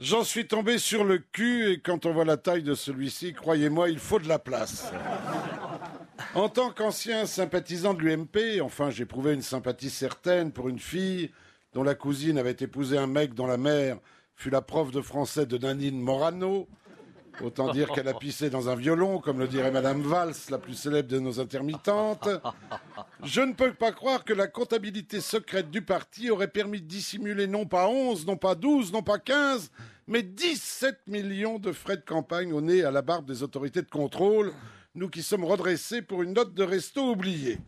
J'en suis tombé sur le cul et quand on voit la taille de celui-ci, croyez-moi, il faut de la place. En tant qu'ancien sympathisant de l'UMP, enfin j'éprouvais une sympathie certaine pour une fille dont la cousine avait épousé un mec dont la mère fut la prof de français de Nanine Morano. Autant dire qu'elle a pissé dans un violon, comme le dirait Madame Valls, la plus célèbre de nos intermittentes. Je ne peux pas croire que la comptabilité secrète du parti aurait permis de dissimuler non pas 11, non pas 12, non pas 15, mais 17 millions de frais de campagne au nez à la barbe des autorités de contrôle, nous qui sommes redressés pour une note de resto oubliée.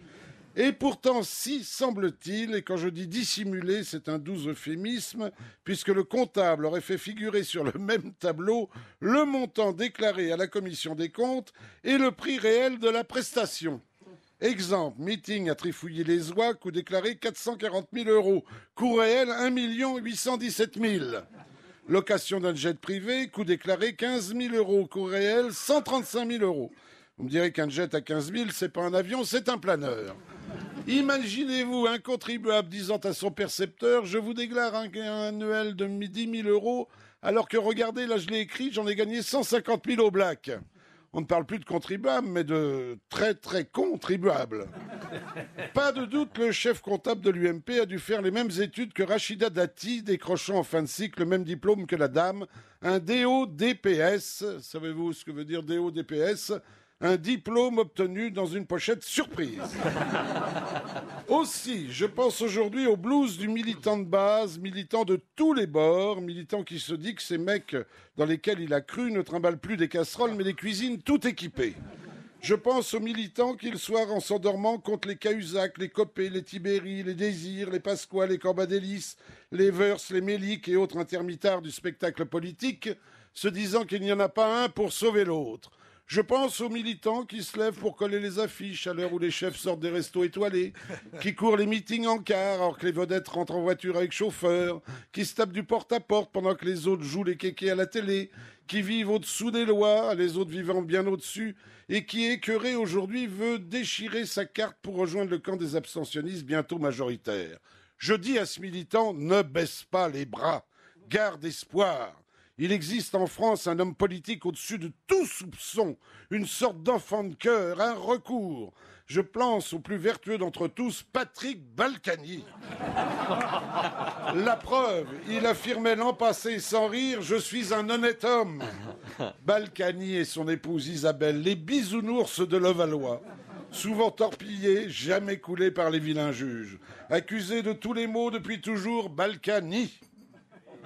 Et pourtant, si, semble-t-il, et quand je dis dissimuler, c'est un doux euphémisme, puisque le comptable aurait fait figurer sur le même tableau le montant déclaré à la commission des comptes et le prix réel de la prestation. Exemple, meeting à Trifouiller-les-Oies, coût déclaré 440 000 euros, coût réel 1 817 000. Location d'un jet privé, coût déclaré 15 000 euros, coût réel 135 000 euros. Vous me direz qu'un jet à 15 000, c'est pas un avion, c'est un planeur. Imaginez-vous un contribuable disant à son percepteur Je vous déclare un gain annuel de 10 000 euros, alors que regardez, là je l'ai écrit, j'en ai gagné 150 000 au black. On ne parle plus de contribuables, mais de très très contribuables. Pas de doute, le chef comptable de l'UMP a dû faire les mêmes études que Rachida Dati, décrochant en fin de cycle le même diplôme que la dame, un DO-DPS. Savez-vous ce que veut dire DO-DPS un diplôme obtenu dans une pochette surprise. Aussi, je pense aujourd'hui au blues du militant de base, militant de tous les bords, militant qui se dit que ces mecs dans lesquels il a cru ne trimballent plus des casseroles mais des cuisines tout équipées. Je pense aux militants qu'ils soient en s'endormant contre les Cahuzac, les Copé, les Tibéri, les Désirs, les Pasqua, les Corbadélis, les Vers, les Méliques et autres intermittars du spectacle politique, se disant qu'il n'y en a pas un pour sauver l'autre. Je pense aux militants qui se lèvent pour coller les affiches à l'heure où les chefs sortent des restos étoilés, qui courent les meetings en car alors que les vedettes rentrent en voiture avec chauffeur, qui se tapent du porte-à-porte pendant que les autres jouent les kékés à la télé, qui vivent au-dessous des lois, les autres vivant bien au-dessus, et qui, écœuré aujourd'hui, veut déchirer sa carte pour rejoindre le camp des abstentionnistes bientôt majoritaires. Je dis à ce militant, ne baisse pas les bras, garde espoir. Il existe en France un homme politique au-dessus de tout soupçon, une sorte d'enfant de cœur, un recours. Je pense au plus vertueux d'entre tous, Patrick Balkany. La preuve, il affirmait l'an passé sans rire Je suis un honnête homme. Balkany et son épouse Isabelle, les bisounours de Levallois. Souvent torpillés, jamais coulés par les vilains juges. Accusés de tous les maux depuis toujours, Balkany.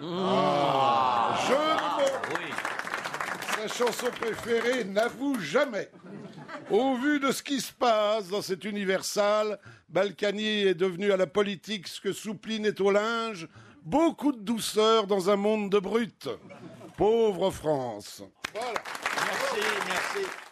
Ah. Je Sa chanson préférée n'avoue jamais. Au vu de ce qui se passe dans cet universal, Balkany est devenu à la politique ce que Soupline est au linge, beaucoup de douceur dans un monde de brutes. Pauvre France. Voilà. Merci, merci.